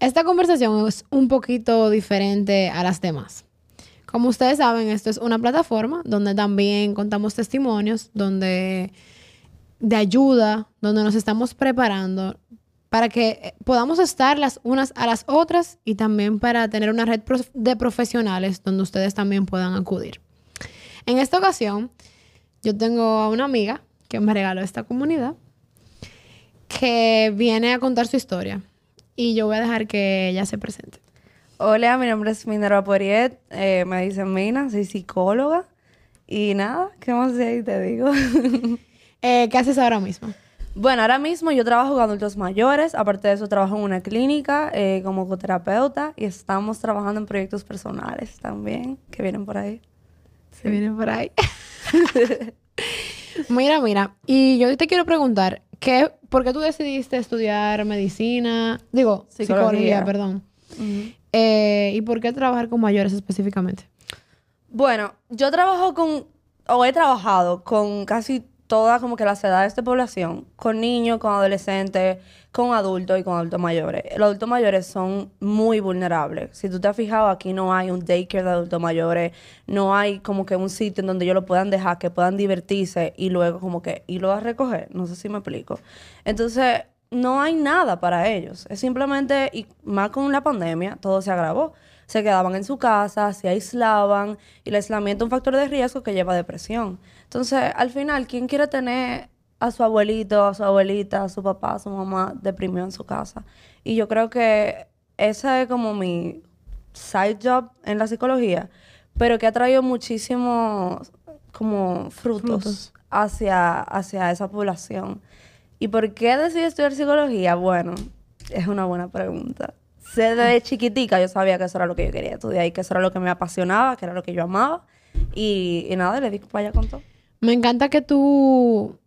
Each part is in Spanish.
Esta conversación es un poquito diferente a las demás. Como ustedes saben, esto es una plataforma donde también contamos testimonios, donde de ayuda, donde nos estamos preparando para que eh, podamos estar las unas a las otras y también para tener una red de profesionales donde ustedes también puedan acudir. En esta ocasión, yo tengo a una amiga que me regaló esta comunidad que viene a contar su historia y yo voy a dejar que ella se presente. Hola, mi nombre es Minerva Poriet, eh, me dicen Mina, soy psicóloga y nada, ¿qué más de ahí te digo? Eh, ¿Qué haces ahora mismo? Bueno, ahora mismo yo trabajo con adultos mayores, aparte de eso trabajo en una clínica eh, como coterapeuta y estamos trabajando en proyectos personales también que vienen por ahí. Se vienen por ahí. mira, mira, y yo te quiero preguntar, ¿qué, ¿por qué tú decidiste estudiar medicina? Digo, psicología, perdón. Eh, ¿Y por qué trabajar con mayores específicamente? Bueno, yo trabajo con, o he trabajado con casi todas como que las edades de población, con niños, con adolescentes, con adultos y con adultos mayores. Los adultos mayores son muy vulnerables. Si tú te has fijado, aquí no hay un daycare de adultos mayores, no hay como que un sitio en donde ellos lo puedan dejar, que puedan divertirse y luego como que irlo a recoger. No sé si me explico. Entonces, no hay nada para ellos. Es simplemente, y más con la pandemia, todo se agravó se quedaban en su casa, se aislaban y el aislamiento es un factor de riesgo que lleva a depresión. Entonces, al final, ¿quién quiere tener a su abuelito, a su abuelita, a su papá, a su mamá deprimido en su casa? Y yo creo que esa es como mi side job en la psicología, pero que ha traído muchísimos como frutos, Hacia, hacia esa población. ¿Y por qué decidí estudiar psicología? Bueno, es una buena pregunta desde chiquitica yo sabía que eso era lo que yo quería estudiar y que eso era lo que me apasionaba, que era lo que yo amaba. Y, nada, le di para allá con todo. Me encanta que tú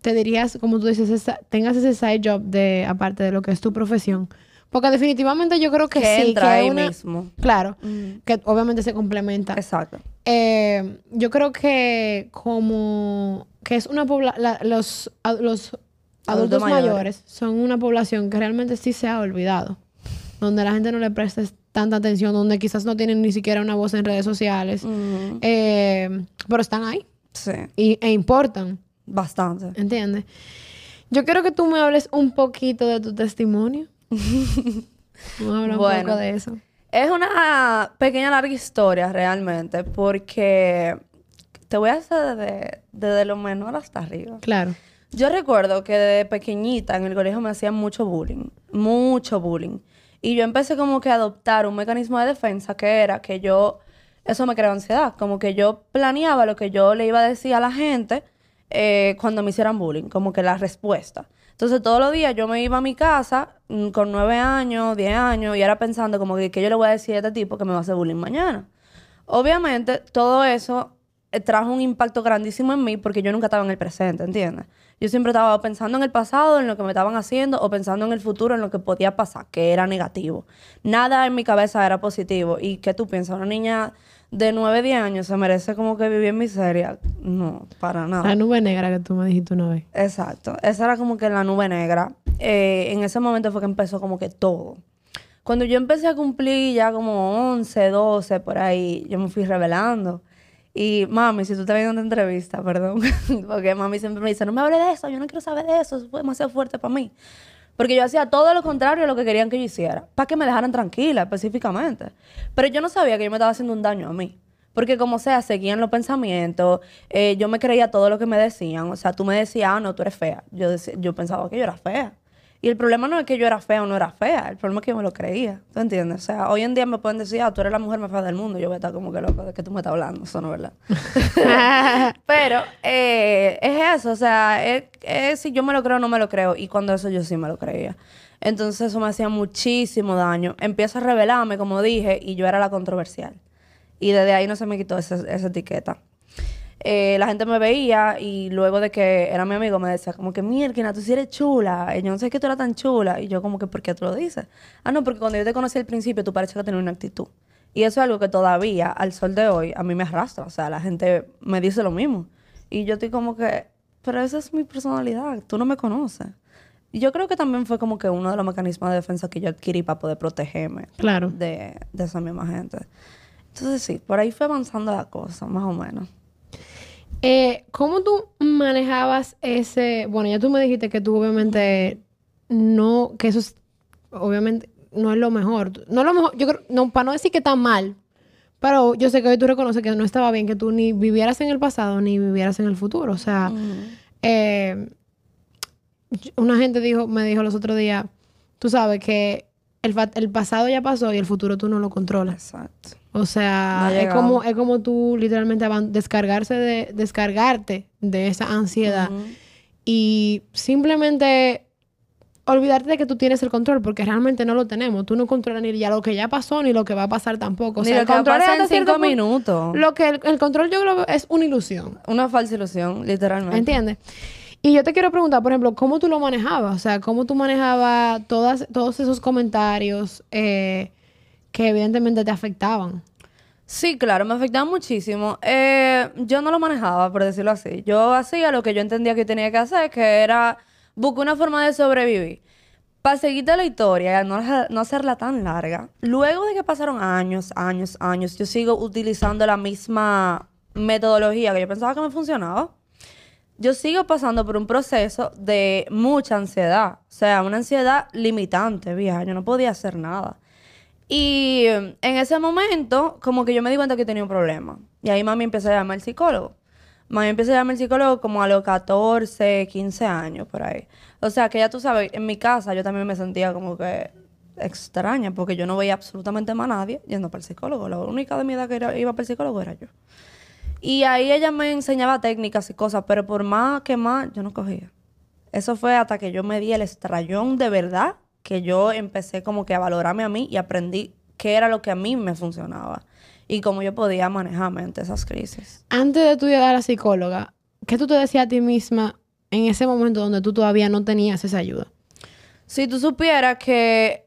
te dirías, como tú dices, tengas ese side job de aparte de lo que es tu profesión. Porque definitivamente yo creo que, sí. Entra que ahí mismo. Claro. Que obviamente se complementa. Exacto. Eh, yo creo que como que es una población, los, los adultos, mayores son una población que realmente sí se ha olvidado donde la gente no le presta tanta atención, donde quizás no tienen ni siquiera una voz en redes sociales, eh, pero están ahí. Sí. Y, e importan. Bastante. ¿Entiendes? Yo quiero que tú me hables un poquito de tu testimonio. Vamos a hablar un poco de eso. Es una pequeña larga historia realmente, porque te voy a hacer desde, desde lo menor hasta arriba. Claro. Yo recuerdo que de pequeñita en el colegio me hacían mucho bullying, mucho bullying. Y yo empecé como que a adoptar un mecanismo de defensa que era que yo, eso me creó ansiedad, como que yo planeaba lo que yo le iba a decir a la gente eh, cuando me hicieran bullying, como que la respuesta. Entonces todos los días yo me iba a mi casa mm, con nueve años, diez años, y era pensando como que, ¿qué yo le voy a decir a este tipo que me va a hacer bullying mañana? Obviamente todo eso eh, trajo un impacto grandísimo en mí porque yo nunca estaba en el presente, ¿entiendes? Yo siempre estaba pensando en el pasado, en lo que me estaban haciendo, o pensando en el futuro, en lo que podía pasar, que era negativo. Nada en mi cabeza era positivo. ¿Y qué tú piensas? Una niña de 9, 10 años se merece como que vivir en miseria. No, para nada. La nube negra que tú me dijiste una vez. Exacto. Esa era como que la nube negra. Eh, en ese momento fue que empezó como que todo. Cuando yo empecé a cumplir ya como 11, 12, por ahí, yo me fui revelando. Y mami, si tú estás viendo una entrevista, perdón, porque mami siempre me dice, no me hable de eso, yo no quiero saber de eso, eso fue demasiado fuerte para mí. Porque yo hacía todo lo contrario a lo que querían que yo hiciera, para que me dejaran tranquila específicamente. Pero yo no sabía que yo me estaba haciendo un daño a mí. Porque como sea, seguían los pensamientos, eh, yo me creía todo lo que me decían. O sea, tú me decías, ah, no, tú eres fea. Yo, yo pensaba que yo era fea. Y el problema no es que yo era fea o no era fea, el problema es que yo me lo creía. ¿Tú entiendes? O sea, hoy en día me pueden decir, ah, tú eres la mujer más fea del mundo. Yo voy a estar como que loco de que tú me estás hablando. Eso no es verdad. Pero eh, es eso, o sea, es, si yo me lo creo o no me lo creo. Y cuando eso yo sí me lo creía. Entonces eso me hacía muchísimo daño. Empiezo a revelarme, como dije, y yo era la controversial. Y desde ahí no se me quitó esa etiqueta. Eh, la gente me veía y luego de que era mi amigo me decía como que, mierda, tú sí eres chula. Y yo no sé qué tú eras tan chula. Y yo como que, ¿por qué tú lo dices? Ah, no, porque cuando yo te conocí al principio tú parecías que tenías una actitud. Y eso es algo que todavía, al sol de hoy, a mí me arrastra. O sea, la gente me dice lo mismo. Y yo estoy como que, pero esa es mi personalidad. Tú no me conoces. Y yo creo que también fue como que uno de los mecanismos de defensa que yo adquirí para poder protegerme Claro. de, de esa misma gente. Entonces sí, por ahí fue avanzando la cosa, más o menos. Eh, ¿Cómo tú manejabas ese...? Bueno, ya tú me dijiste que tú obviamente no... Que eso es... Obviamente no es lo mejor. No es lo mejor... Yo creo... No, para no decir que está mal. Pero yo sé que hoy tú reconoces que no estaba bien que tú ni vivieras en el pasado ni vivieras en el futuro. O sea... eh, una gente dijo, me dijo los otros días, tú sabes que el, el pasado ya pasó y el futuro tú no lo controlas. Exacto. O sea, No es como, es como tú literalmente descargarse de, descargarte de esa ansiedad y simplemente olvidarte de que tú tienes el control, porque realmente no lo tenemos. Tú no controlas ni ya lo que ya pasó ni lo que va a pasar tampoco. O Ni lo el que va a control pasar en cinco minutos. Lo que el, el control yo creo es una ilusión. Una falsa ilusión, literalmente. ¿Entiendes? Y yo te quiero preguntar, por ejemplo, ¿cómo tú lo manejabas? O sea, ¿cómo tú manejabas todas, todos esos comentarios eh, que evidentemente te afectaban? Sí, claro, me afectaba muchísimo. Eh, yo no lo manejaba, por decirlo así. Yo hacía lo que yo entendía que tenía que hacer, que era buscar una forma de sobrevivir. Para seguirte la historia, no, no hacerla tan larga. Luego de que pasaron años, años, años, yo sigo utilizando la misma metodología que yo pensaba que me funcionaba. Yo sigo pasando por un proceso de mucha ansiedad. O sea, una ansiedad limitante, vieja. Yo no podía hacer nada. Y en ese momento, como que yo me di cuenta que tenía un problema. Y ahí mami empezó a llamar al psicólogo. Mami empezó a llamar al psicólogo como a los 14, 15 años, por ahí. O sea, que ya tú sabes, en mi casa yo también me sentía como que extraña, porque yo no veía absolutamente más a nadie yendo para el psicólogo. La única de mi edad que iba para el psicólogo era yo. Y ahí ella me enseñaba técnicas y cosas, pero por más que más, yo no cogía. Eso fue hasta que yo me di el estrellón de verdad, que yo empecé como que a valorarme a mí y aprendí qué era lo que a mí me funcionaba y cómo yo podía manejarme ante esas crisis. Antes de tú llegar a la psicóloga, ¿qué tú te decías a ti misma en ese momento donde tú todavía no tenías esa ayuda? Si tú supieras que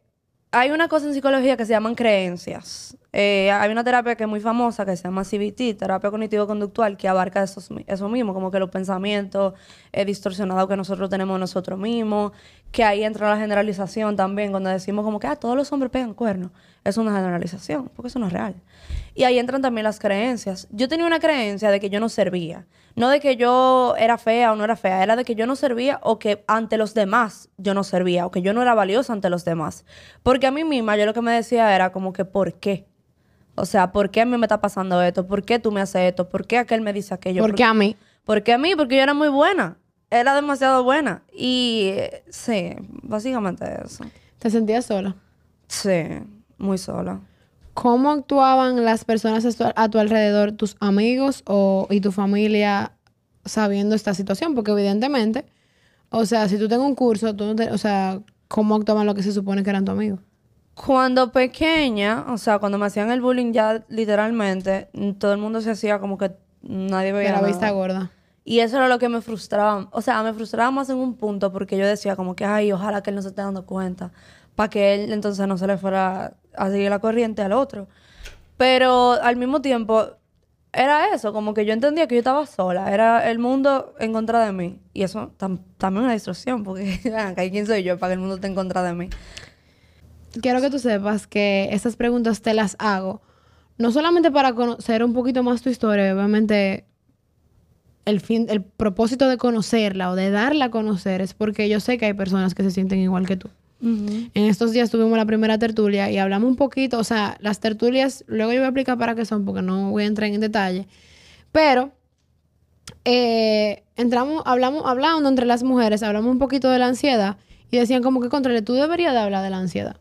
hay una cosa en psicología que se llaman creencias. Eh, hay una terapia que es muy famosa que se llama CBT, terapia cognitivo-conductual, que abarca esos, eso mismo, como que los pensamientos eh, distorsionados que nosotros tenemos nosotros mismos, que ahí entra la generalización también, cuando decimos como que ah, todos los hombres pegan cuernos. Es una generalización, porque eso no es real. Y ahí entran también las creencias. Yo tenía una creencia de que yo no servía. No de que yo era fea o no era fea, era de que yo no servía o que ante los demás yo no servía o que yo no era valiosa ante los demás. Porque a mí misma yo lo que me decía era como que ¿por qué? O sea, ¿por qué a mí me está pasando esto? ¿Por qué tú me haces esto? ¿Por qué aquel me dice aquello? Porque a mí. ¿Por qué a mí? Porque yo era muy buena. Era demasiado buena. Y eh, sí, básicamente eso. ¿Te sentías sola? Sí, muy sola. ¿Cómo actuaban las personas a tu, tu alrededor, tus amigos o, y tu familia, sabiendo esta situación? Porque evidentemente, o sea, si tú tengo un curso, tú no te- o sea, ¿cómo actuaban los que se supone que eran tus amigos? Cuando pequeña, o sea, cuando me hacían el bullying ya literalmente, todo el mundo se hacía como que nadie De veía la nada. vista gorda. Y eso era lo que me frustraba. O sea, me frustraba más en un punto porque yo decía como que, ay, ojalá que él no se esté dando cuenta. Para que él entonces no se le fuera a seguir la corriente al otro. Pero al mismo tiempo, era eso, como que yo entendía que yo estaba sola. Era el mundo en contra de mí. Y eso tam- también es una distorsión, porque, ¿quién soy yo para que el mundo esté en contra de mí? Quiero que tú sepas que estas preguntas te las hago, no solamente para conocer un poquito más tu historia, obviamente el fin, el propósito de conocerla o de darla a conocer es porque yo sé que hay personas que se sienten igual que tú. En estos días tuvimos la primera tertulia y hablamos un poquito, o sea, las tertulias, luego yo voy a explicar para qué son, porque no voy a entrar en detalle, pero eh, entramos, hablamos, hablando entre las mujeres, hablamos un poquito de la ansiedad y decían como que, contra tú deberías de hablar de la ansiedad.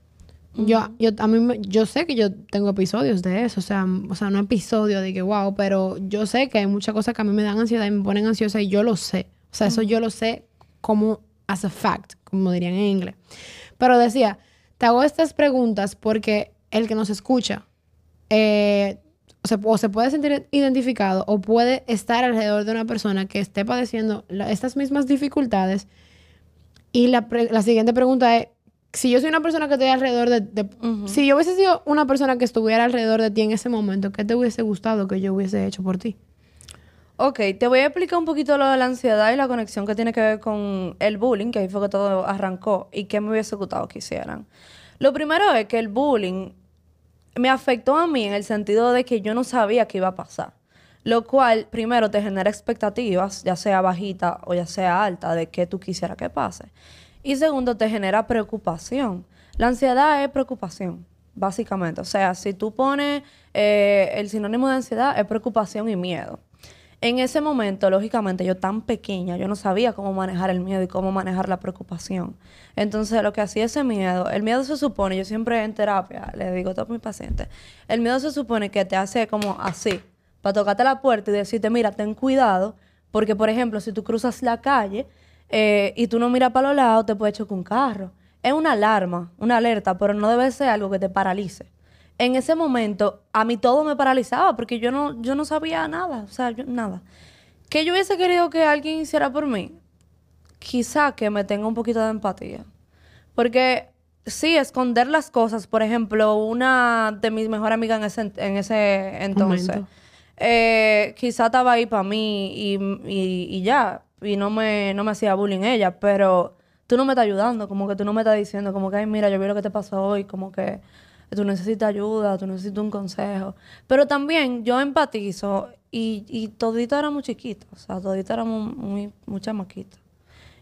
Yo, yo, a mí, yo sé que yo tengo episodios de eso, o sea, o sea, no episodio de que wow, pero yo sé que hay muchas cosas que a mí me dan ansiedad y me ponen ansiosa y yo lo sé. O sea, eso yo lo sé como as a fact, como dirían en inglés. Pero decía, te hago estas preguntas porque el que nos escucha eh, o, se, o se puede sentir identificado o puede estar alrededor de una persona que esté padeciendo la- estas mismas dificultades. Y la, pre- la siguiente pregunta es, si yo soy una persona que estoy alrededor de, de- Si yo hubiese sido una persona que estuviera alrededor de ti en ese momento, ¿qué te hubiese gustado que yo hubiese hecho por ti? Ok, te voy a explicar un poquito lo de la ansiedad y la conexión que tiene que ver con el bullying, que ahí fue que todo arrancó, y qué me hubiese gustado que hicieran. Lo primero es que el bullying me afectó a mí en el sentido de que yo no sabía qué iba a pasar. Lo cual, primero, te genera expectativas, ya sea bajita o ya sea alta, de qué tú quisieras que pase. Y segundo, te genera preocupación. La ansiedad es preocupación, básicamente. O sea, si tú pones eh, el sinónimo de ansiedad, es preocupación y miedo. En ese momento, lógicamente, yo tan pequeña, yo no sabía cómo manejar el miedo y cómo manejar la preocupación. Entonces, lo que hacía ese miedo, el miedo se supone, yo siempre en terapia le digo a todos mis pacientes, el miedo se supone que te hace como así, para tocarte la puerta y decirte, mira, ten cuidado, porque, por ejemplo, si tú cruzas la calle eh, y tú no miras para los lados, te puede chocar un carro. Es una alarma, una alerta, pero no debe ser algo que te paralice en ese momento a mí todo me paralizaba porque yo no, yo no sabía nada, o sea, yo, nada. ¿Qué yo hubiese querido que alguien hiciera por mí? Quizá que me tenga un poquito de empatía. Porque sí, esconder las cosas, por ejemplo, una de mis mejores amigas en ese, en ese entonces, eh, quizá estaba ahí para mí y, y, ya, y no me, no me hacía bullying ella, pero tú no me estás ayudando, como que tú no me estás diciendo, como que, ay, mira, yo vi lo que te pasó hoy, como que tú necesitas ayuda, tú necesitas un consejo. Pero también yo empatizo y, y todito éramos chiquitos, o sea, todito éramos muy, muy chamaquitos.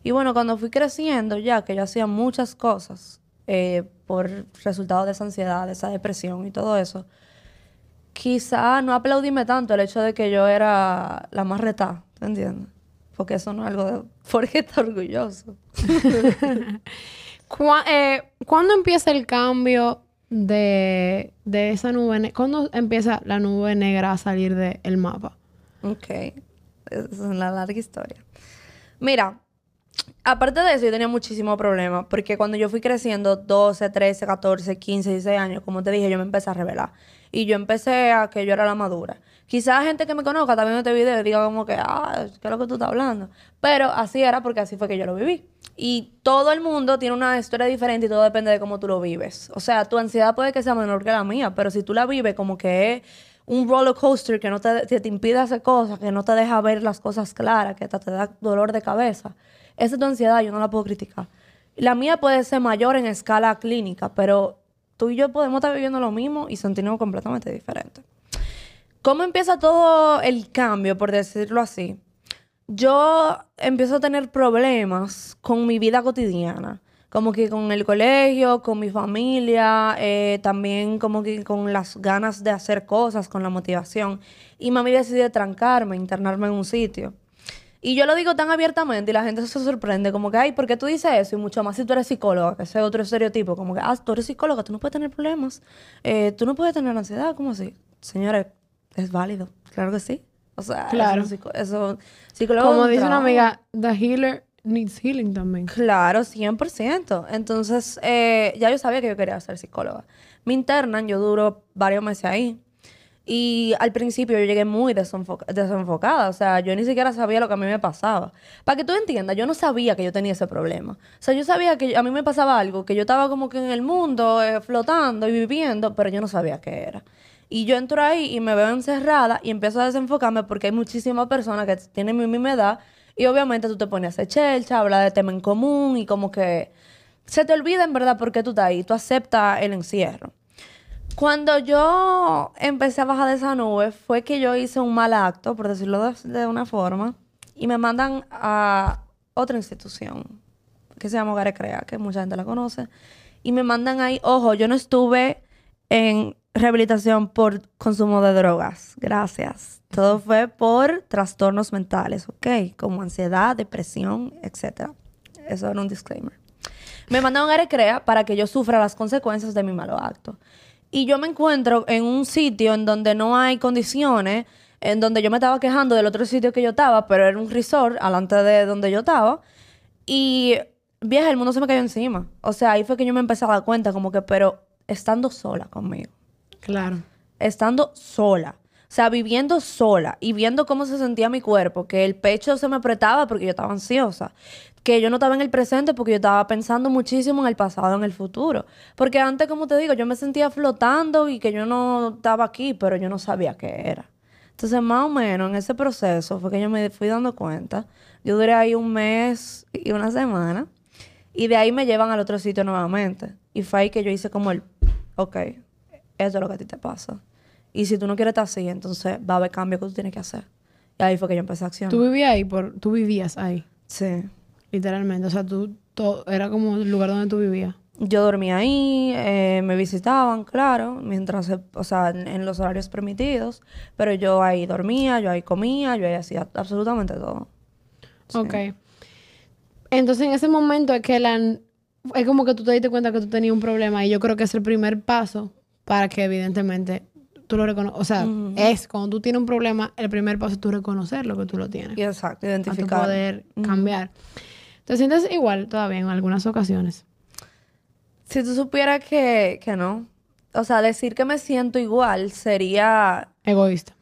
Y bueno, cuando fui creciendo ya, que yo hacía muchas cosas eh, por resultado de esa ansiedad, de esa depresión y todo eso, quizá no aplaudíme tanto el hecho de que yo era la más retada, ¿te entiendes? Porque eso no es algo de... Porque está orgulloso. Eh, ¿Cuándo empieza el cambio de, esa nube. ¿Cuándo empieza la nube negra a salir del mapa? Ok. Es una larga historia. Mira, aparte de eso, yo tenía muchísimos problemas. Porque cuando yo fui creciendo, 12, 13, 14, 15, 16 años, como te dije, yo me empecé a revelar. Y yo empecé a que yo era la madura. Quizás gente que me conozca también este video diga como que, ah, ¿qué es lo que tú estás hablando? Pero así era porque así fue que yo lo viví. Y todo el mundo tiene una historia diferente y todo depende de cómo tú lo vives. O sea, tu ansiedad puede que sea menor que la mía, pero si tú la vives como que es un roller coaster que no te, te, impide hacer cosas, que no te deja ver las cosas claras, que te, te da dolor de cabeza, esa es tu ansiedad, yo no la puedo criticar. La mía puede ser mayor en escala clínica, pero tú y yo podemos estar viviendo lo mismo y sentirnos completamente diferentes. ¿Cómo empieza todo el cambio, por decirlo así? Yo empiezo a tener problemas con mi vida cotidiana, como que con el colegio, con mi familia, eh, también como que con las ganas de hacer cosas, con la motivación. Y mami decide trancarme, internarme en un sitio. Y yo lo digo tan abiertamente y la gente se sorprende, como que, ay, ¿por qué tú dices eso? Y mucho más si tú eres psicóloga, que ese es otro estereotipo, como que, ah, tú eres psicóloga, tú no puedes tener problemas, eh, tú no puedes tener ansiedad, ¿cómo así? Señores, es válido, claro que sí. O sea, claro. eso, Como dice una amiga, the healer needs healing también. Claro, 100%. Entonces, eh, ya yo sabía que yo quería ser psicóloga. Me internan, yo duro varios meses ahí. Y al principio yo llegué muy desenfocada, o sea, yo ni siquiera sabía lo que a mí me pasaba. Para que tú entiendas, yo no sabía que yo tenía ese problema. O sea, yo sabía que a mí me pasaba algo, que yo estaba como que en el mundo, eh, flotando y viviendo, pero yo no sabía qué era. Y yo entro ahí y me veo encerrada y empiezo a desenfocarme porque hay muchísimas personas que tienen mi misma edad y obviamente tú te pones a hacer chelcha, hablar de tema en común y como que se te olvida en verdad por qué tú estás ahí, tú aceptas el encierro. Cuando yo empecé a bajar de esa nube fue que yo hice un mal acto, por decirlo de, una forma, y me mandan a otra institución que se llama Hogares Crea, que mucha gente la conoce, y me mandan ahí, ojo, yo no estuve en rehabilitación por consumo de drogas. Gracias. Todo fue por trastornos mentales, ¿ok? Como ansiedad, depresión, etc. Eso era un disclaimer. Me mandaron a Recrea para que yo sufra las consecuencias de mi malo acto. Y yo me encuentro en un sitio en donde no hay condiciones, en donde yo me estaba quejando del otro sitio que yo estaba, pero era un resort alante de donde yo estaba. Y, vieja, el mundo se me cayó encima. O sea, ahí fue que yo me empecé a dar cuenta, como que, pero estando sola conmigo. Claro. Estando sola. O sea, viviendo sola y viendo cómo se sentía mi cuerpo, que el pecho se me apretaba porque yo estaba ansiosa, que yo no estaba en el presente porque yo estaba pensando muchísimo en el pasado, en el futuro. Porque antes, como te digo, yo me sentía flotando y que yo no estaba aquí, pero yo no sabía qué era. Entonces, más o menos en ese proceso fue que yo me fui dando cuenta. Yo duré ahí un mes y una semana. Y de ahí me llevan al otro sitio nuevamente. Y fue ahí que yo hice como el, ok, esto es lo que a ti te pasa. Y si tú no quieres estar así, entonces va a haber cambios que tú tienes que hacer. Y ahí fue que yo empecé a accionar. Tú vivías ahí, por, tú vivías ahí, Sí. literalmente. O sea, tú, todo, era como el lugar donde tú vivías. Yo dormía ahí, eh, me visitaban, claro, mientras, o sea, en, en los horarios permitidos, pero yo ahí dormía, yo ahí comía, yo ahí hacía absolutamente todo. Sí. Ok. Entonces, en ese momento es que la... Es como que tú te diste cuenta que tú tenías un problema y yo creo que es el primer paso para que evidentemente tú lo reconozcas. O sea, es cuando tú tienes un problema, el primer paso es tú reconocer lo que tú lo tienes. Exacto, identificar. poder Ujú. cambiar. ¿Te sientes igual todavía en algunas ocasiones? Si tú supieras que, que no, o sea, decir que me siento igual sería Egoísta.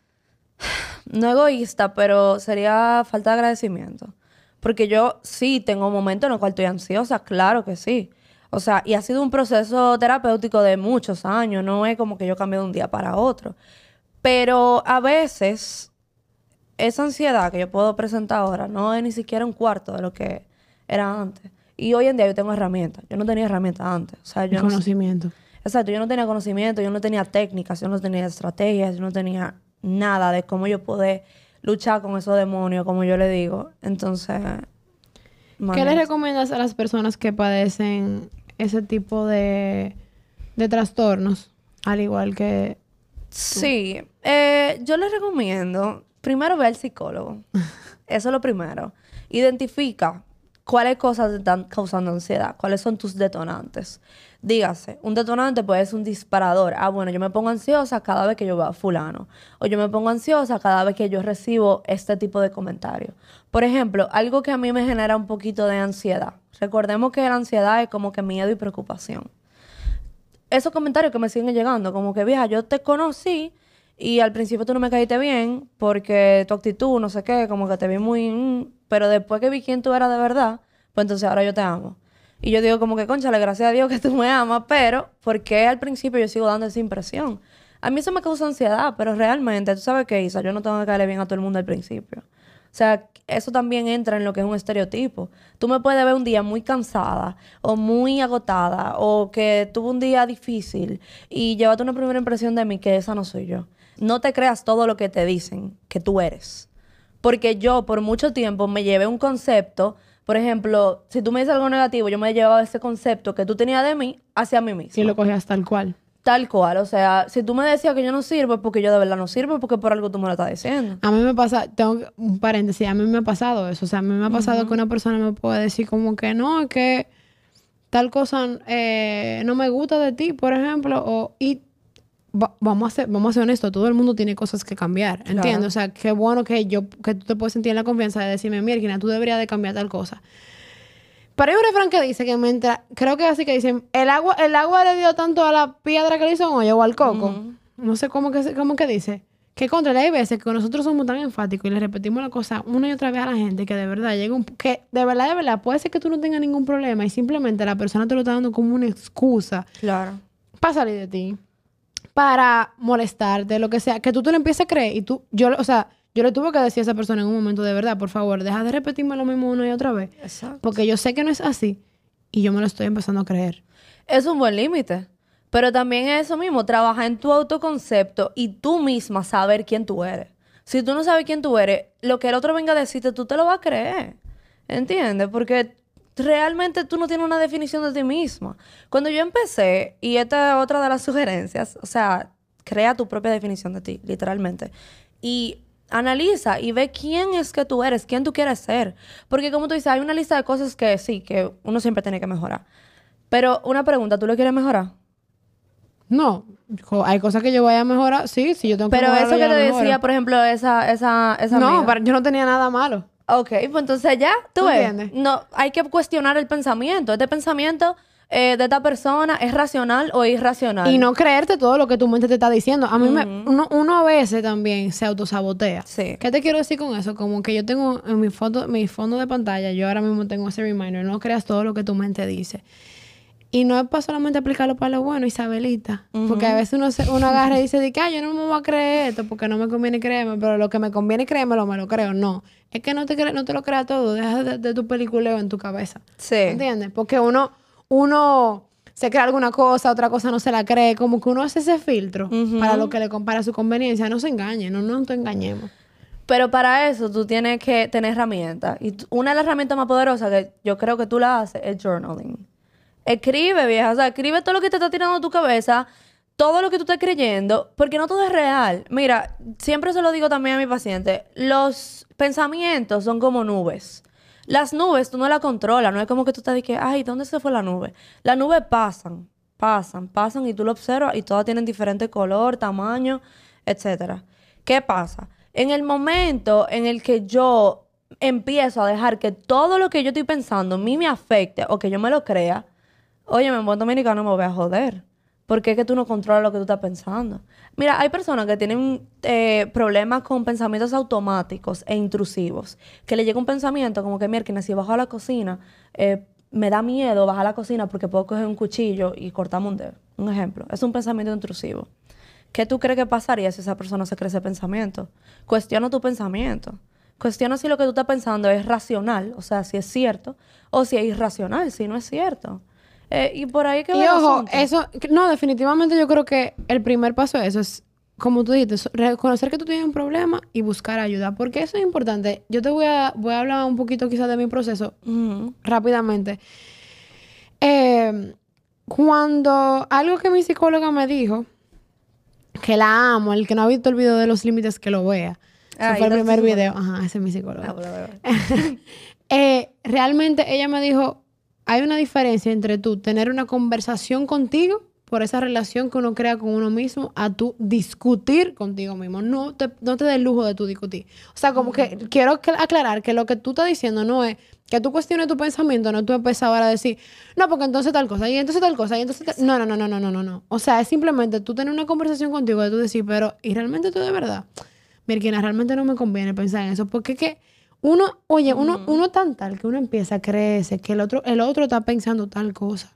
no egoísta, pero sería falta de agradecimiento. Porque yo sí tengo momentos en los cuales estoy ansiosa, claro que sí. O sea, y ha sido un proceso terapéutico de muchos años, no es como que yo cambié de un día para otro. Pero a veces esa ansiedad que yo puedo presentar ahora no es ni siquiera un cuarto de lo que era antes. Y hoy en día yo tengo herramientas. Yo no tenía herramientas antes. O sea, yo no sé- conocimiento. Exacto, yo no tenía conocimiento, yo no tenía técnicas, yo no tenía estrategias, yo no tenía nada de cómo yo poder luchar con esos demonios, como yo le digo. Entonces, ¿Qué les recomiendas a las personas que padecen ese tipo de, de trastornos? Al igual que... Sí, eh, yo les recomiendo, primero ve al psicólogo. Eso es lo primero. Identifica cuáles cosas te están causando ansiedad, cuáles son tus detonantes. Dígase, un detonante puede ser un disparador. Ah, bueno, yo me pongo ansiosa cada vez que yo veo a fulano. O yo me pongo ansiosa cada vez que yo recibo este tipo de comentarios. Por ejemplo, algo que a mí me genera un poquito de ansiedad. Recordemos que la ansiedad es como que miedo y preocupación esos comentarios que me siguen llegando, como que, vieja, yo te conocí y al principio tú no me caíste bien porque tu actitud, no sé qué, como que te vi muy... mm, pero después que vi quién tú eras de verdad, pues entonces ahora yo te amo. Y yo digo como que, conchale, gracias a Dios que tú me amas, pero ¿por qué al principio yo sigo dando esa impresión? A mí eso me causa ansiedad, pero realmente, tú sabes qué, Isa, yo no tengo que caerle bien a todo el mundo al principio. O sea, eso también entra en lo que es un estereotipo. Tú me puedes ver un día muy cansada o muy agotada o que tuve un día difícil y llévate una primera impresión de mí que esa no soy yo. No te creas todo lo que te dicen que tú eres. Porque yo por mucho tiempo me llevé un concepto, por ejemplo, si tú me dices algo negativo, yo me llevaba ese concepto que tú tenías de mí hacia mí misma. Si lo cogías tal cual. Tal cual, o sea, si tú me decías que yo no sirvo es porque yo de verdad no sirvo, porque por algo tú me lo estás diciendo. A mí me pasa, tengo un paréntesis, a mí me ha pasado eso. O sea, a mí me ha pasado que una persona me puede decir como que no, que tal cosa eh, no me gusta de ti, por ejemplo, o y va- vamos a ser, vamos a ser honestos, todo el mundo tiene cosas que cambiar, Claro. ¿entiendes? O sea, qué bueno que yo, que tú te puedes sentir en la confianza de decirme, mira, tú deberías de cambiar tal cosa. Pero hay un refrán que dice que mientras, creo que así que dicen, el agua, el agua le dio tanto a la piedra que le hizo un hoyo o al coco. No sé cómo que, cómo que dice. Que contra hay veces que nosotros somos tan enfáticos y le repetimos la cosa una y otra vez a la gente que de verdad llega un... Que de verdad, de verdad, puede ser que tú no tengas ningún problema y simplemente la persona te lo está dando como una excusa Claro. para salir de ti, para molestarte, lo que sea, que tú te lo empieces a creer y tú, yo, o sea, yo le tuve que decir a esa persona en un momento de verdad, por favor, deja de repetirme lo mismo una y otra vez, Exacto. porque yo sé que no es así y yo me lo estoy empezando a creer. Es un buen límite. Pero también es eso mismo, trabajar en tu autoconcepto y tú misma saber quién tú eres. Si tú no sabes quién tú eres, lo que el otro venga a decirte, tú te lo vas a creer. ¿Entiendes? Porque realmente tú no tienes una definición de ti misma. Cuando yo empecé, y esta es otra de las sugerencias, o sea, crea tu propia definición de ti, literalmente. Y analiza y ve quién es que tú eres, quién tú quieres ser. Porque como tú dices, hay una lista de cosas que sí, que uno siempre tiene que mejorar. Pero una pregunta, ¿tú lo quieres mejorar? No, jo- hay cosas que yo voy a mejorar, sí, sí, yo tengo que Pero eso que te mejoro. decía, por ejemplo, esa, esa, esa No, para- yo no tenía nada malo. Ok, pues entonces ya, tú ¿Tú ves. entiendes? No, hay que cuestionar el pensamiento. ¿Este pensamiento eh, de esta persona es racional o irracional? Y no creerte todo lo que tu mente te está diciendo. A mí me, uno, uno a veces también se autosabotea. Sí. ¿Qué te quiero decir con eso? Como que yo tengo en mi foto, mi fondo de pantalla, yo ahora mismo tengo ese reminder, no creas todo lo que tu mente dice. Y no es para solamente aplicarlo para lo bueno, Isabelita. Porque a veces uno, se- uno agarra y dice, que, "Ay, yo no me voy a creer esto porque no me conviene creerme, pero lo que me conviene creérmelo, me lo creo. No. Es que no te, no te lo creas todo. Deja de, de tu peliculeo en tu cabeza. Sí. ¿Entiendes? Porque uno, uno se cree alguna cosa, otra cosa no se la cree. Como que uno hace ese filtro para lo que le compara su conveniencia. No se engañe, no nos engañemos. Pero para eso tú tienes que tener herramientas. Y una de las herramientas más poderosas que yo creo que tú la haces es journaling. Escribe, vieja. O sea, escribe todo lo que te está tirando a tu cabeza, todo lo que tú estás creyendo, porque no todo es real. Mira, siempre se lo digo también a mi paciente. Los pensamientos son como nubes. Las nubes tú no las controlas. No es como que tú de que, ay, ¿dónde se fue la nube? Las nubes pasan, pasan, pasan y tú lo observas y todas tienen diferente color, tamaño, etcétera. ¿Qué pasa? En el momento en el que yo empiezo a dejar que todo lo que yo estoy pensando a mí me afecte o que yo me lo crea, oye, en buen dominicano me voy a joder. Porque es que tú no controlas lo que tú estás pensando. Mira, hay personas que tienen eh, problemas con pensamientos automáticos e intrusivos. Que le llega un pensamiento como que, mira, si bajo a la cocina, eh, me da miedo bajar a la cocina porque puedo coger un cuchillo y cortarme un dedo. Un ejemplo. Es un pensamiento intrusivo. ¿Qué tú crees que pasaría si esa persona se cree ese pensamiento? Cuestiona tu pensamiento. Cuestiona si lo que tú estás pensando es racional, o sea, si es cierto, o si es irracional, si no es cierto. Eh, y por ahí que Y ojo, eso, no, definitivamente yo creo que el primer paso de eso es, como tú dijiste, reconocer que tú tienes un problema y buscar ayuda, porque eso es importante. Yo te voy a, voy a hablar un poquito quizás de mi proceso rápidamente. Eh, cuando algo que mi psicóloga me dijo, que la amo, el que no ha visto el video de los límites, que lo vea. Ese Ah, fue el ¿y primer video. Ajá, ese es mi psicóloga. Ah, bueno, bueno. Eh, realmente ella me dijo, hay una diferencia entre tú tener una conversación contigo por esa relación que uno crea con uno mismo a tú discutir contigo mismo. No te, no te des lujo de tú discutir. O sea, como que quiero aclarar que lo que tú estás diciendo no es que tú cuestiones tu pensamiento, no tú empiezas ahora a decir, no, porque entonces tal cosa, y entonces tal cosa, y entonces tal... No, no, no, no, no, no, no, no. O sea, es simplemente tú tener una conversación contigo de tú decir, pero, ¿y realmente tú de verdad? Mirkina, realmente no me conviene pensar en eso, porque que uno, oye, uno, uno tan tal que uno empieza a creerse que el otro, el otro está pensando tal cosa.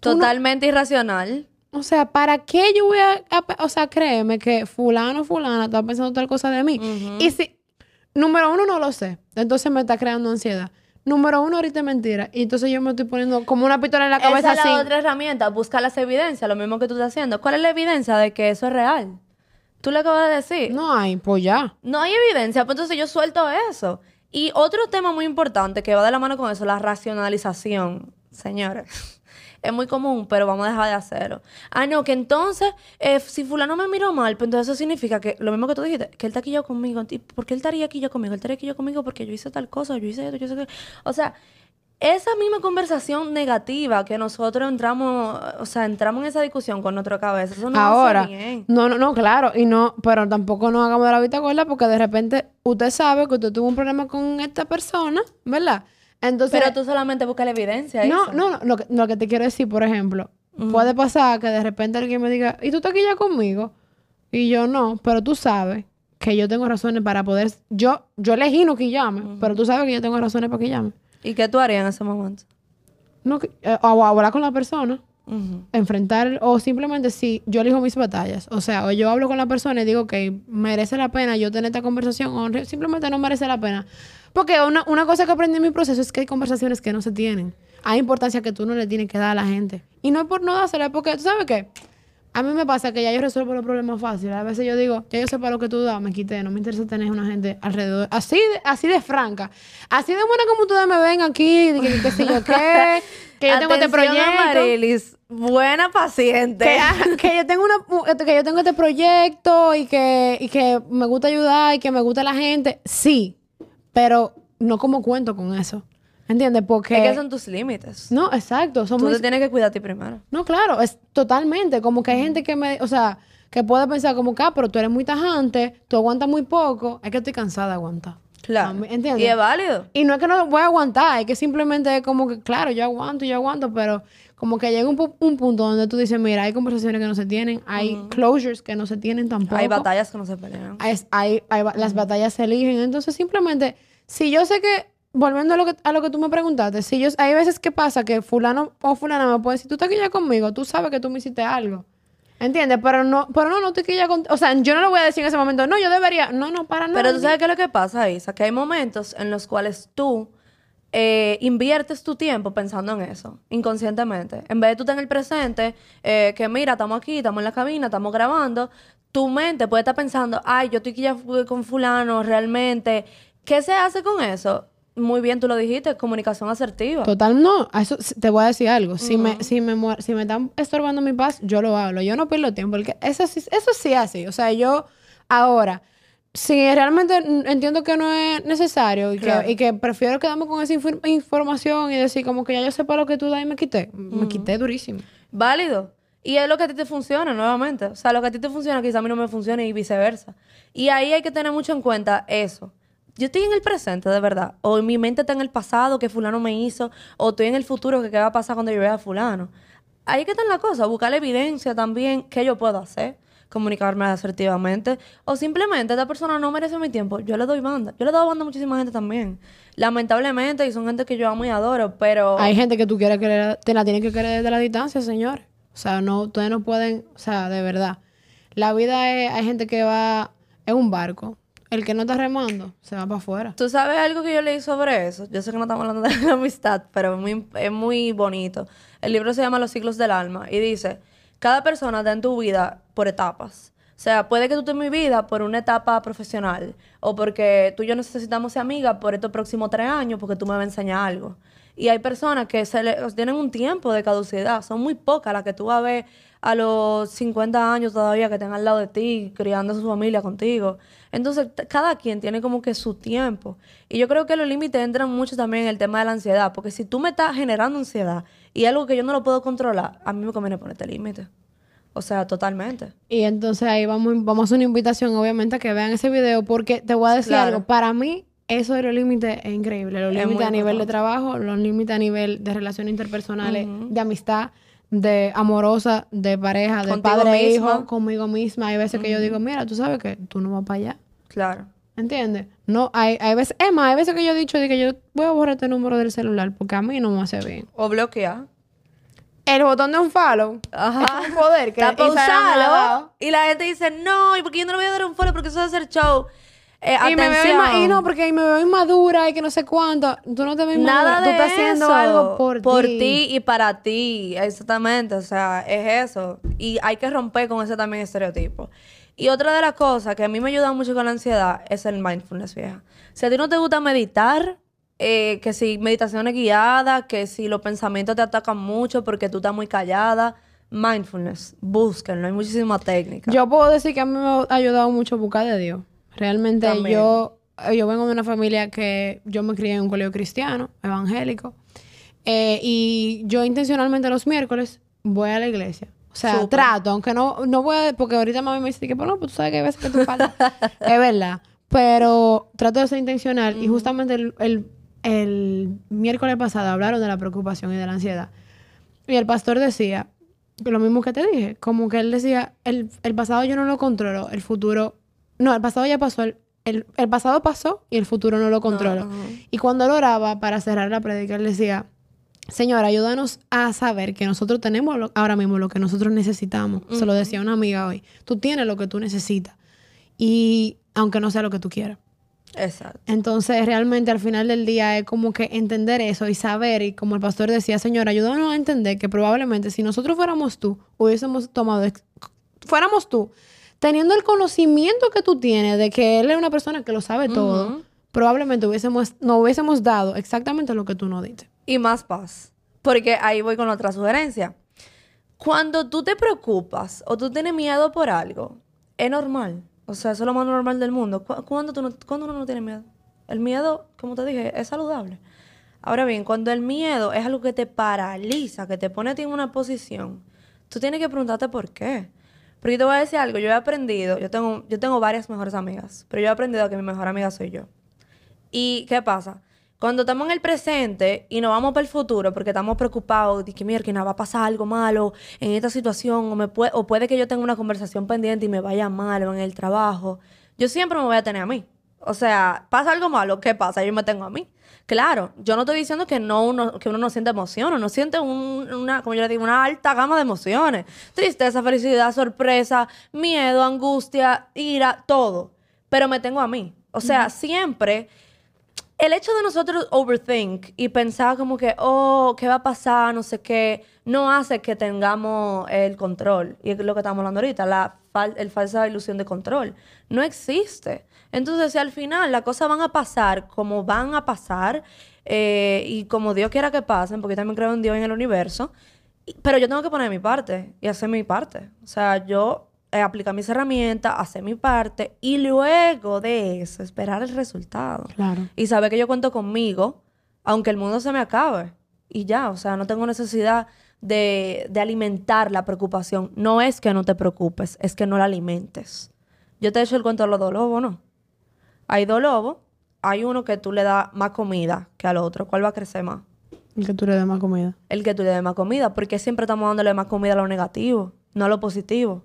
Totalmente irracional. O sea, ¿para qué yo voy a, a- o sea, créeme que fulano, fulana está pensando tal cosa de mí? Y si, número uno, no lo sé. Entonces me está creando ansiedad. Número uno, ahorita es mentira. Y entonces yo me estoy poniendo como una pistola en la cabeza Esa es la otra herramienta, busca las evidencias, lo mismo que tú estás haciendo. ¿Cuál es la evidencia de que eso es real? Tú le acabas de decir. No hay, pues ya. No hay evidencia, pues entonces yo suelto eso. Y otro tema muy importante que va de la mano con eso, la racionalización, señores. Es muy común, pero vamos a dejar de hacerlo. Ah, no, que entonces, eh, si fulano me miró mal, pues entonces eso significa que, lo mismo que tú dijiste, que él está aquí yo conmigo. ¿Y ¿Por qué él estaría aquí yo conmigo? Él estaría aquí yo conmigo porque yo hice tal cosa, yo hice esto, yo hice aquello. O sea, esa misma conversación negativa que nosotros entramos, o sea, entramos en esa discusión con nuestra cabeza, eso no Ahora, hace bien. no, no, no, claro, y no, pero tampoco nos hagamos de la vista gorda porque de repente usted sabe que usted tuvo un problema con esta persona, ¿verdad? Entonces, Pero tú solamente buscas la evidencia. no, no, no, lo que, lo que te quiero decir, por ejemplo, puede pasar que de repente alguien me diga, ¿y tú estás aquí ya conmigo? Y yo no, pero tú sabes que yo tengo razones para poder, yo, yo elegí no quillarme, pero tú sabes que yo tengo razones para quillarme. ¿Y qué tú harías en ese momento? No, eh, o hablar con la persona, enfrentar o simplemente si yo elijo mis batallas, o sea, o yo hablo con la persona y digo que merece la pena yo tener esta conversación o simplemente no merece la pena. Porque una, una cosa que aprendí en mi proceso es que hay conversaciones que no se tienen. Hay importancia que tú no le tienes que dar a la gente. Y no es por no dársela, porque tú sabes qué, a mí me pasa que ya yo resuelvo los problemas fáciles. A veces yo digo, ya yo sé para lo que tú das, me quité, no me interesa tener una gente alrededor. Así de, así de franca. Así de buena como ustedes me ven aquí, que, que sé yo qué, que yo tengo este proyecto Amarilis, buena paciente. que, ah, que yo tengo una que yo tengo este proyecto y que, y que me gusta ayudar y que me gusta la gente, sí, pero no como cuento con eso. ¿Entiendes? Porque Es que son tus límites. no, exacto, son Tú mis- te tienes que cuidar a ti primero. No, claro, es totalmente como que hay gente que me, o sea, que puede pensar como que, ah, pero tú eres muy tajante, tú aguantas muy poco, es que estoy cansada de aguantar. Claro. ¿Entiendes? Y es válido. Y no es que no voy a aguantar, es que simplemente es como que, claro, yo aguanto, yo aguanto, pero como que llega un, pu- un punto donde tú dices, mira, hay conversaciones que no se tienen, hay closures que no se tienen tampoco. Hay batallas que no se pelean. Hay- hay- hay las batallas se eligen. Entonces, simplemente, si yo sé que volviendo a lo que, a lo que tú me preguntaste, si yo, hay veces que pasa que fulano o fulana me puede decir, tú aquí ya conmigo, tú sabes que tú me hiciste algo. ¿Entiendes? Pero no, pero no, no te quilla con... O sea, yo no lo voy a decir en ese momento, no, yo debería... No, no, para nada. Pero tú sabes qué es lo que pasa, Isa, que hay momentos en los cuales tú eh, inviertes tu tiempo pensando en eso, inconscientemente. En vez de tú tener el presente, eh, que mira, estamos aquí, estamos en la cabina, estamos grabando, tu mente puede estar pensando, ay, yo estoy aquí ya con fulano, realmente. ¿Qué se hace con eso? Muy bien, tú lo dijiste, comunicación asertiva. Total, no. Eso, te voy a decir algo. Si, me, si, me, si me están estorbando mi paz, yo lo hablo. Yo no pierdo tiempo. Porque eso sí, eso sí es así. O sea, yo ahora, si realmente entiendo que no es necesario y, que, y que, prefiero quedarme con esa información y decir como que ya yo sepa lo que tú das y me quité. Me quité durísimo. Válido. Y es lo que a ti te funciona, nuevamente. O sea, lo que a ti te funciona quizá a mí no me funcione y viceversa. Y ahí hay que tener mucho en cuenta eso yo estoy en el presente, de verdad. O mi mente está en el pasado, que fulano me hizo. O estoy en el futuro, que qué va a pasar cuando yo vea a fulano. Ahí que está la cosa. Buscar la evidencia también. ¿Qué yo puedo hacer? Comunicarme asertivamente. O simplemente, esta persona no merece mi tiempo. Yo le doy banda. Yo le doy banda a muchísima gente también. Lamentablemente, y son gente que yo amo y adoro, pero... Hay gente que tú quieres querer... Te la tienes que querer desde la distancia, señor. O sea, no... Ustedes no pueden... O sea, de verdad. La vida es... Hay gente que va en un barco el que no está remando se va para afuera. ¿Tú sabes algo que yo leí sobre eso? Yo sé que no estamos hablando de la amistad, pero es muy, bonito. El libro se llama Los ciclos del alma y dice, cada persona está en tu vida por etapas. O sea, puede que tú estés en mi vida por una etapa profesional o porque tú y yo necesitamos ser amigas por estos próximos tres años porque tú me vas a enseñar algo. Y hay personas que se le, tienen un tiempo de caducidad. Son muy pocas las que tú vas a ver a los 50 años todavía que estén al lado de ti, criando a su familia contigo. Entonces, cada quien tiene como que su tiempo. Y yo creo que los límites entran mucho también en el tema de la ansiedad, porque si tú me estás generando ansiedad y algo que yo no lo puedo controlar, a mí me conviene ponerte límite. O sea, totalmente. Y entonces ahí vamos, vamos a hacer una invitación, obviamente, a que vean ese video, porque te voy a decir algo. Para mí, eso de los límites es increíble. Los límites a nivel de trabajo, los límites a nivel de relaciones interpersonales, de amistad, de amorosa, de pareja, de padre e hijo, conmigo misma. Hay veces que yo digo, mira, tú sabes que tú no vas para allá. Claro. ¿Entiendes? No, hay, hay veces, es más, hay veces que yo he dicho de que yo voy a borrar este número del celular porque a mí no me hace bien. O bloquear. El botón de un follow. Ajá. Es un poder que Está Y la gente dice, no, ¿y por qué yo no le voy a dar un follow? Porque eso va a ser show. Eh, y me veo y no, porque me veo inmadura y que no sé cuánto. Tú no te ves Nada de Tú estás haciendo algo por, ti. Por ti y para ti. Exactamente. O sea, es eso. Y hay que romper con ese también estereotipo. Y otra de las cosas que a mí me ayuda mucho con la ansiedad es el mindfulness, vieja. Si a ti no te gusta meditar, eh, que si meditaciones guiadas, que si los pensamientos te atacan mucho porque tú estás muy callada, mindfulness, búsquenlo, hay muchísimas técnicas. Yo puedo decir que a mí me ha ayudado mucho buscar de Dios. Realmente yo, yo vengo de una familia que yo me crié en un colegio cristiano, evangélico, eh, y yo intencionalmente los miércoles voy a la iglesia. O sea, trato, aunque no, no voy a, porque ahorita mami me dice que, pues no, pues tú sabes que hay veces que tú faltas. es verdad. Pero trato de ser intencional. Y justamente el, el, miércoles pasado hablaron de la preocupación y de la ansiedad. Y el pastor decía, lo mismo que te dije, como que él decía, el, el pasado yo no lo controlo, el futuro, no, el pasado ya pasó, el, el, pasado pasó y el futuro no lo controlo. Y cuando él oraba para cerrar la predica, él decía, Señor, ayúdanos a saber que nosotros tenemos ahora mismo lo que nosotros necesitamos. Se lo decía una amiga hoy. Tú tienes lo que tú necesitas. Y aunque no sea lo que tú quieras. Exacto. Entonces, realmente al final del día es como que entender eso y saber, y como el pastor decía, Señor, ayúdanos a entender que probablemente si nosotros fuéramos tú, hubiésemos tomado, fuéramos tú, teniendo el conocimiento que tú tienes de que Él es una persona que lo sabe todo, probablemente hubiésemos, no hubiésemos dado exactamente lo que tú nos diste y más paz. Porque ahí voy con otra sugerencia. Cuando tú te preocupas o tú tienes miedo por algo, es normal. O sea, eso es lo más normal del mundo. ¿Cuándo, tú no, ¿Cuándo uno no tiene miedo? El miedo, como te dije, es saludable. Ahora bien, cuando el miedo es algo que te paraliza, que te pone a ti en una posición, tú tienes que preguntarte por qué. Porque yo te voy a decir algo, yo he aprendido, yo tengo, yo tengo varias mejores amigas, pero yo he aprendido que mi mejor amiga soy yo. ¿Y qué pasa? Cuando estamos en el presente y nos vamos para el futuro porque estamos preocupados de que, mira, que nada va a pasar algo malo en esta situación o, me puede, o puede que yo tenga una conversación pendiente y me vaya mal o en el trabajo, yo siempre me voy a tener a mí. O sea, pasa algo malo, ¿qué pasa? Yo me tengo a mí. Claro, yo no estoy diciendo que no uno, que uno no siente emociones, uno siente un- una, como yo le digo, una alta gama de emociones. Tristeza, felicidad, sorpresa, miedo, angustia, ira, todo. Pero me tengo a mí. O sea, siempre el hecho de nosotros overthink y pensar como que, oh, ¿qué va a pasar? No sé qué, no hace que tengamos el control. Y es lo que estamos hablando ahorita, la fal- el falsa ilusión de control. No existe. Entonces, si al final las cosas van a pasar como van a pasar eh, y como Dios quiera que pasen, porque yo también creo en Dios y en el universo, y- pero yo tengo que poner mi parte y hacer mi parte. O sea, yo eh, aplicar mis herramientas, hacer mi parte y luego de eso esperar el resultado. Claro. Y saber que yo cuento conmigo, aunque el mundo se me acabe. Y ya, o sea, no tengo necesidad de, de alimentar la preocupación. No es que no te preocupes, es que no la alimentes. Yo te he hecho el cuento de los dos lobos, ¿no? Hay dos lobos, hay uno que tú le das más comida que al otro. ¿Cuál va a crecer más? El que tú le des más comida. el que tú le des más comida, porque siempre estamos dándole más comida a lo negativo, no a lo positivo.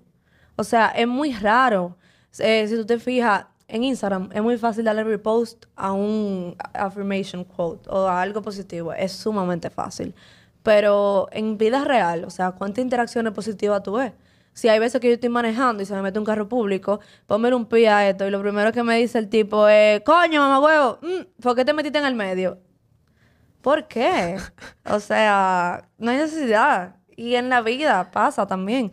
O sea, es muy raro. Eh, si tú te fijas en Instagram, es muy fácil darle repost a un affirmation quote o a algo positivo. Es sumamente fácil. Pero en vida real, o sea, ¿cuántas interacciones positivas tú ves? Si hay veces que yo estoy manejando y se me mete un carro público, ponme un pie a esto y lo primero que me dice el tipo es, coño, mamá huevo, mm, ¿por qué te metiste en el medio? ¿Por qué? O sea, no hay necesidad. Y en la vida pasa también.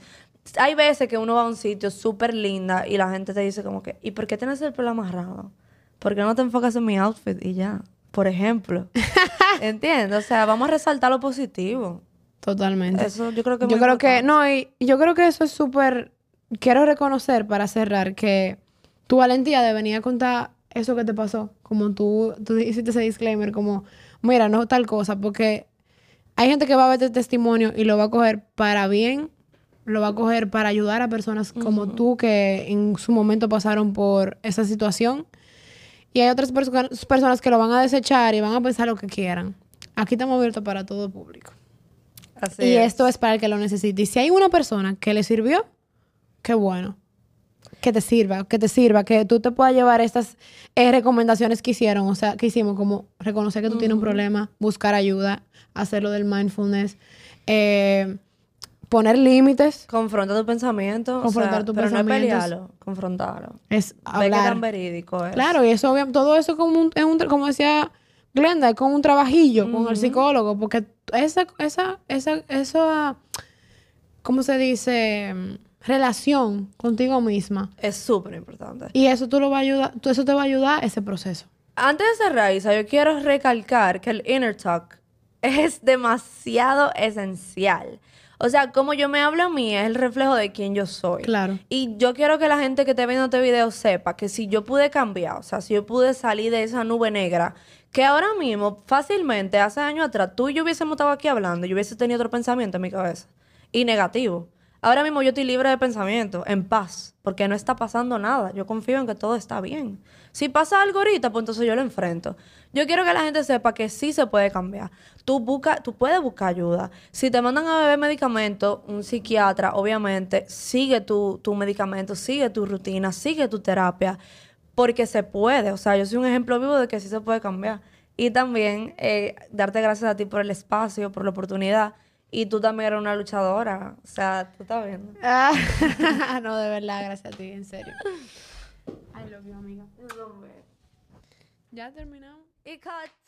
Hay veces que uno va a un sitio súper linda y la gente te dice como que, ¿y por qué tienes el pelo amarrado? ¿Por qué no te enfocas en mi outfit y ya? Por ejemplo. ¿Entiendes? O sea, vamos a resaltar lo positivo. Totalmente. Eso yo creo que es yo muy creo que, no, y yo creo que eso es súper, quiero reconocer para cerrar que tu valentía de venir a contar eso que te pasó, como tú, tú hiciste ese disclaimer, como, mira, no tal cosa, porque hay gente que va a ver este testimonio y lo va a coger para bien, lo va a coger para ayudar a personas como tú que en su momento pasaron por esa situación. Y hay otras perso- personas que lo van a desechar y van a pensar lo que quieran. Aquí estamos abiertos para todo público. Así Y es. esto es para el que lo necesite. Y si hay una persona que le sirvió, qué bueno. Que te sirva, que te sirva, que tú te puedas llevar estas eh, recomendaciones que hicieron, o sea, que hicimos, como reconocer que tú tienes un problema, buscar ayuda, hacer lo del mindfulness, eh, poner límites, Confronta tu pensamiento. o Confrontar sea, tus pero no pelearlo, confrontarlo. es Ve qué tan hablar. verídico es. Claro, y eso, todo eso como un, es un como decía Glenda, es como un trabajillo con el psicólogo, porque esa, esa, esa, esa, ¿cómo se dice? Relación contigo misma. Es súper importante. Y eso tú lo va a ayudar, eso te va a ayudar a ese proceso. Antes de cerrar, Isa, yo quiero recalcar que el inner talk es demasiado esencial. O sea, como yo me hablo a mí es el reflejo de quién yo soy. Claro. Y yo quiero que la gente que esté viendo este video sepa que si yo pude cambiar, o sea, si yo pude salir de esa nube negra, que ahora mismo, fácilmente, hace años atrás, tú y yo hubiésemos estado aquí hablando yo hubiese tenido otro pensamiento en mi cabeza. Y negativo. Ahora mismo yo estoy libre de pensamiento, en paz, porque no está pasando nada. Yo confío en que todo está bien. Si pasa algo ahorita, pues entonces yo lo enfrento. Yo quiero que la gente sepa que sí se puede cambiar. Tú, busca, tú puedes buscar ayuda. Si te mandan a beber medicamento, un psiquiatra, obviamente, sigue tu, tu medicamento, sigue tu rutina, sigue tu terapia, porque se puede. O sea, yo soy un ejemplo vivo de que sí se puede cambiar. Y también eh, darte gracias a ti por el espacio, por la oportunidad. Y tú también eres una luchadora. O sea, tú estás viendo. no, de verdad, gracias a ti, en serio. I love you, amiga. Ya terminamos. Y cut.